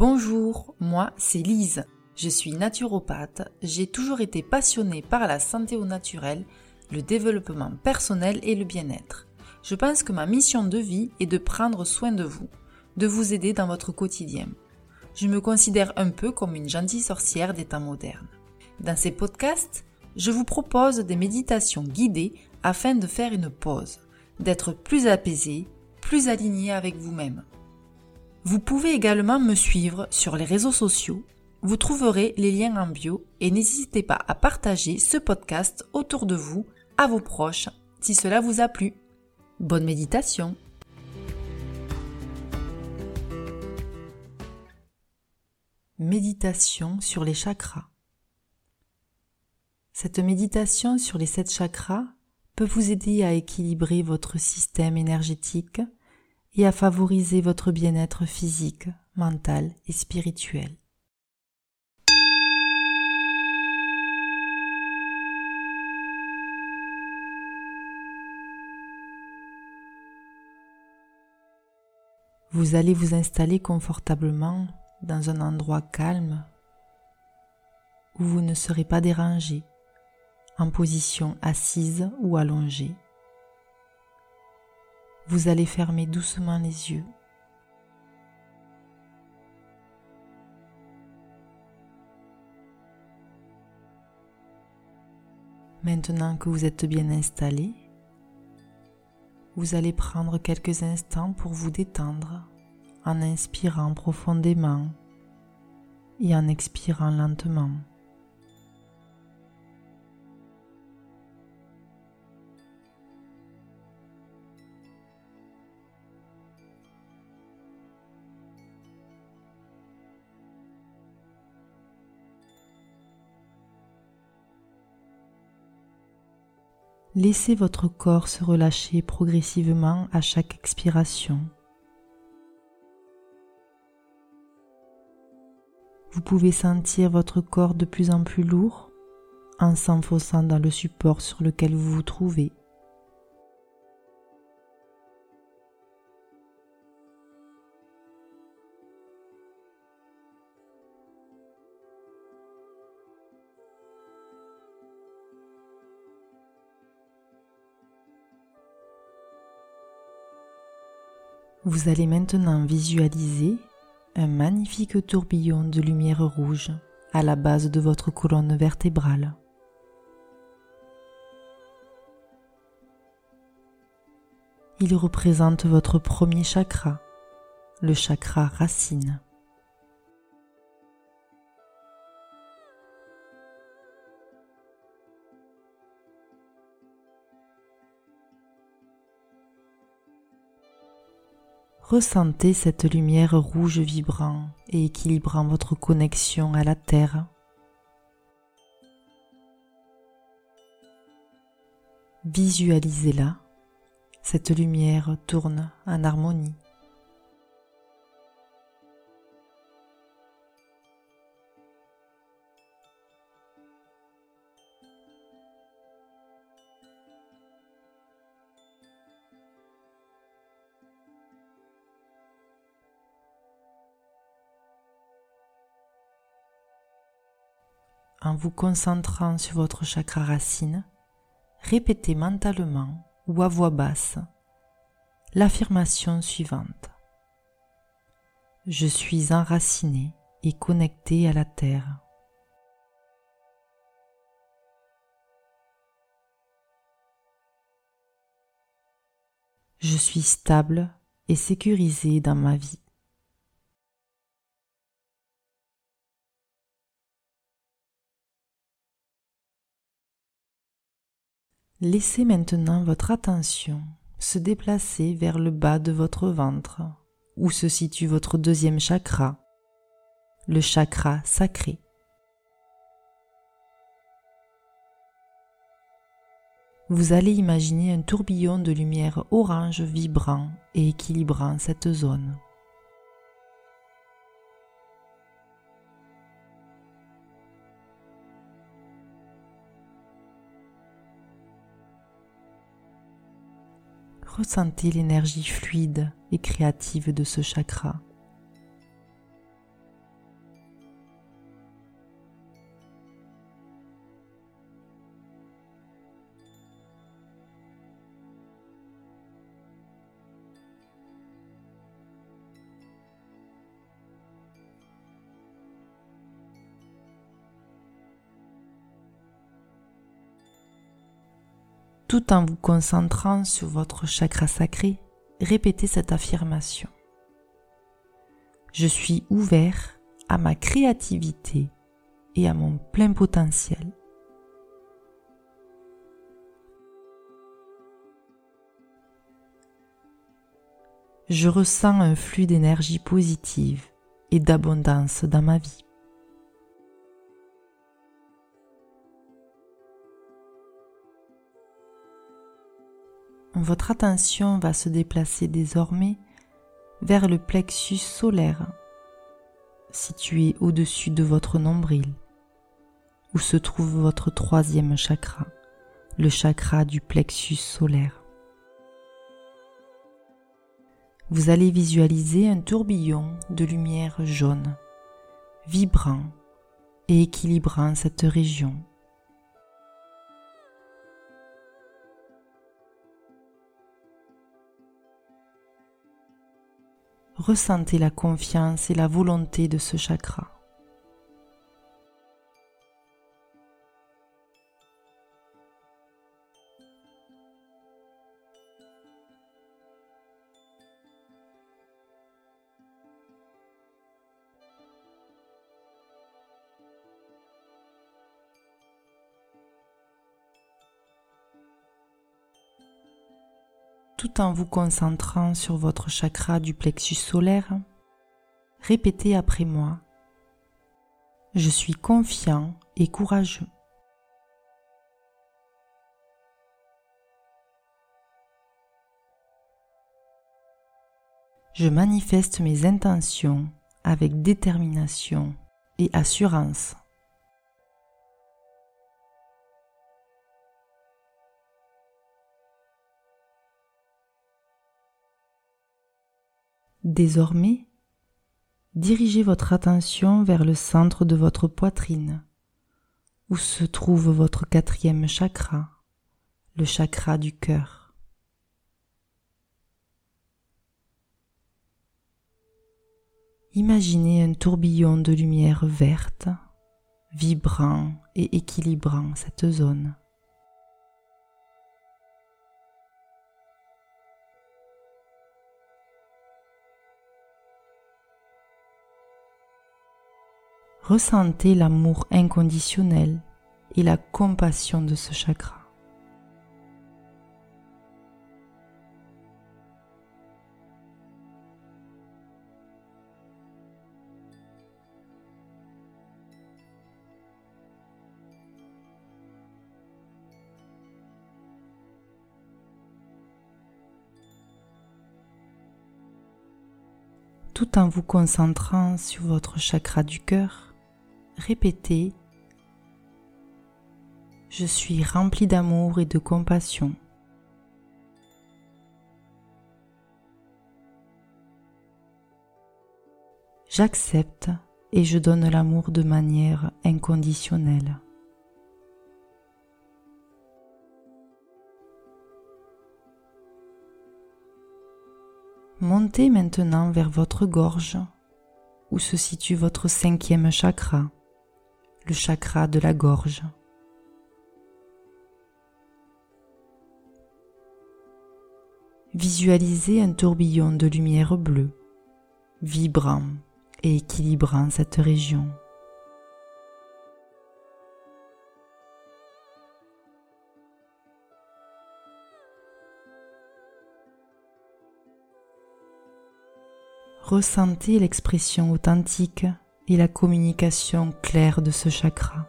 Bonjour, moi c'est Lise. Je suis naturopathe. J'ai toujours été passionnée par la santé au naturel, le développement personnel et le bien-être. Je pense que ma mission de vie est de prendre soin de vous, de vous aider dans votre quotidien. Je me considère un peu comme une gentille sorcière des temps modernes. Dans ces podcasts, je vous propose des méditations guidées afin de faire une pause, d'être plus apaisé, plus aligné avec vous-même. Vous pouvez également me suivre sur les réseaux sociaux. Vous trouverez les liens en bio et n'hésitez pas à partager ce podcast autour de vous, à vos proches, si cela vous a plu. Bonne méditation Méditation sur les chakras. Cette méditation sur les sept chakras peut vous aider à équilibrer votre système énergétique et à favoriser votre bien-être physique, mental et spirituel. Vous allez vous installer confortablement dans un endroit calme où vous ne serez pas dérangé, en position assise ou allongée vous allez fermer doucement les yeux. Maintenant que vous êtes bien installé, vous allez prendre quelques instants pour vous détendre en inspirant profondément et en expirant lentement. Laissez votre corps se relâcher progressivement à chaque expiration. Vous pouvez sentir votre corps de plus en plus lourd en s'enfonçant dans le support sur lequel vous vous trouvez. Vous allez maintenant visualiser un magnifique tourbillon de lumière rouge à la base de votre colonne vertébrale. Il représente votre premier chakra, le chakra racine. Ressentez cette lumière rouge vibrant et équilibrant votre connexion à la Terre. Visualisez-la. Cette lumière tourne en harmonie. En vous concentrant sur votre chakra racine, répétez mentalement ou à voix basse l'affirmation suivante. Je suis enraciné et connecté à la terre. Je suis stable et sécurisé dans ma vie. Laissez maintenant votre attention se déplacer vers le bas de votre ventre, où se situe votre deuxième chakra, le chakra sacré. Vous allez imaginer un tourbillon de lumière orange vibrant et équilibrant cette zone. Ressentez l'énergie fluide et créative de ce chakra. Tout en vous concentrant sur votre chakra sacré, répétez cette affirmation. Je suis ouvert à ma créativité et à mon plein potentiel. Je ressens un flux d'énergie positive et d'abondance dans ma vie. Votre attention va se déplacer désormais vers le plexus solaire, situé au-dessus de votre nombril, où se trouve votre troisième chakra, le chakra du plexus solaire. Vous allez visualiser un tourbillon de lumière jaune, vibrant et équilibrant cette région. Ressentez la confiance et la volonté de ce chakra. Tout en vous concentrant sur votre chakra du plexus solaire, répétez après moi. Je suis confiant et courageux. Je manifeste mes intentions avec détermination et assurance. Désormais, dirigez votre attention vers le centre de votre poitrine, où se trouve votre quatrième chakra, le chakra du cœur. Imaginez un tourbillon de lumière verte, vibrant et équilibrant cette zone. Ressentez l'amour inconditionnel et la compassion de ce chakra. tout en vous concentrant sur votre chakra du cœur, répétez Je suis rempli d'amour et de compassion. J'accepte et je donne l'amour de manière inconditionnelle. Montez maintenant vers votre gorge où se situe votre cinquième chakra le chakra de la gorge. Visualisez un tourbillon de lumière bleue, vibrant et équilibrant cette région. Ressentez l'expression authentique et la communication claire de ce chakra.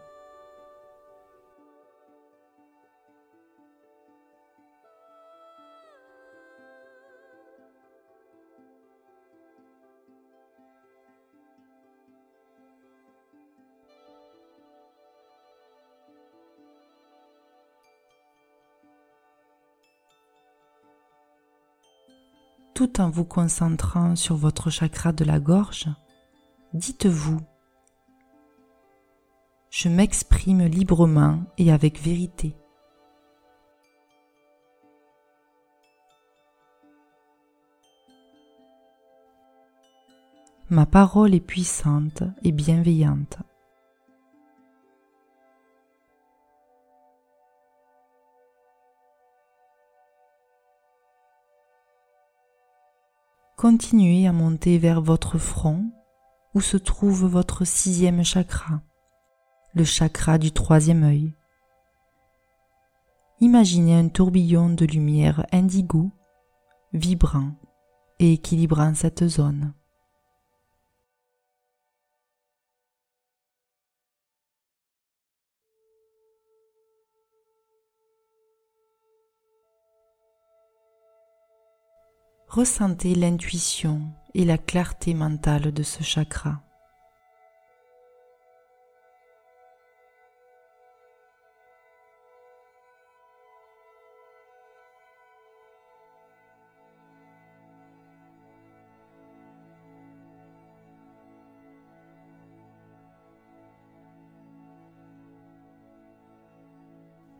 tout en vous concentrant sur votre chakra de la gorge, dites-vous ⁇ Je m'exprime librement et avec vérité ⁇ Ma parole est puissante et bienveillante. Continuez à monter vers votre front où se trouve votre sixième chakra, le chakra du troisième œil. Imaginez un tourbillon de lumière indigo, vibrant et équilibrant cette zone. Ressentez l'intuition et la clarté mentale de ce chakra.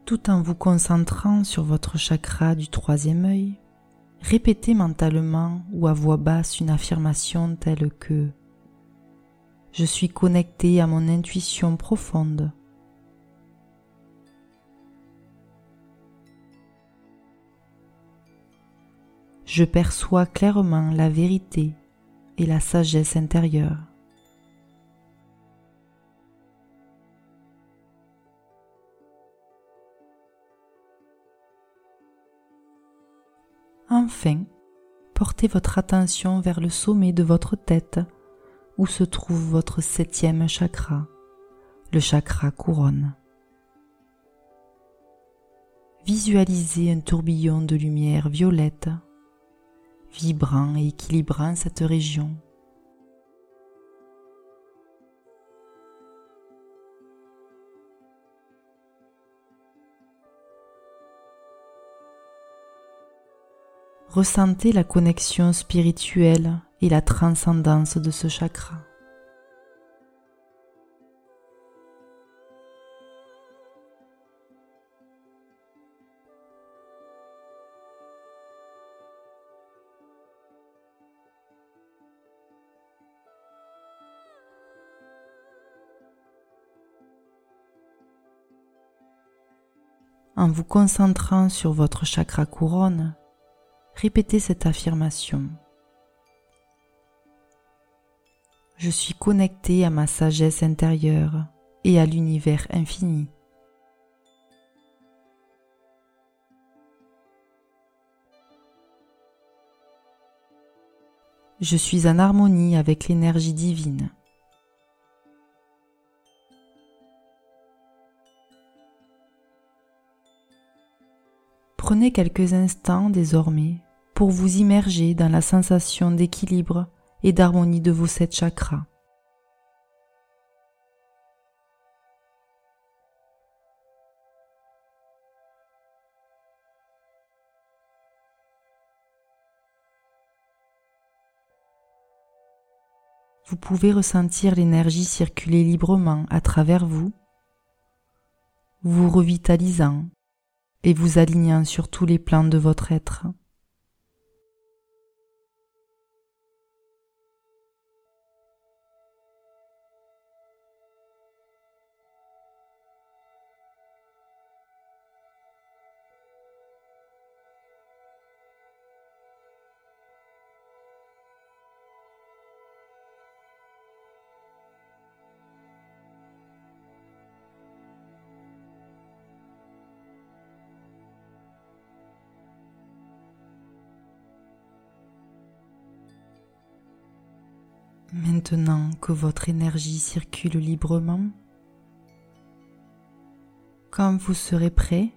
Tout en vous concentrant sur votre chakra du troisième œil, Répétez mentalement ou à voix basse une affirmation telle que Je suis connecté à mon intuition profonde. Je perçois clairement la vérité et la sagesse intérieure. Enfin, portez votre attention vers le sommet de votre tête où se trouve votre septième chakra, le chakra couronne. Visualisez un tourbillon de lumière violette, vibrant et équilibrant cette région. Ressentez la connexion spirituelle et la transcendance de ce chakra. En vous concentrant sur votre chakra couronne, Répétez cette affirmation. Je suis connecté à ma sagesse intérieure et à l'univers infini. Je suis en harmonie avec l'énergie divine. Prenez quelques instants désormais pour vous immerger dans la sensation d'équilibre et d'harmonie de vos sept chakras. Vous pouvez ressentir l'énergie circuler librement à travers vous, vous revitalisant et vous alignant sur tous les plans de votre être. Maintenant que votre énergie circule librement, quand vous serez prêt,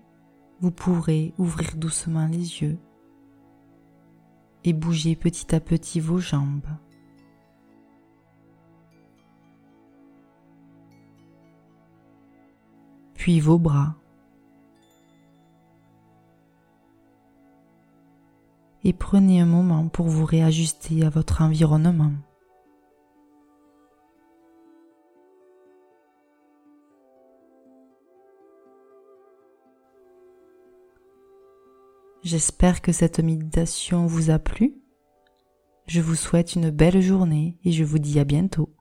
vous pourrez ouvrir doucement les yeux et bouger petit à petit vos jambes. Puis vos bras. Et prenez un moment pour vous réajuster à votre environnement. J'espère que cette méditation vous a plu. Je vous souhaite une belle journée et je vous dis à bientôt.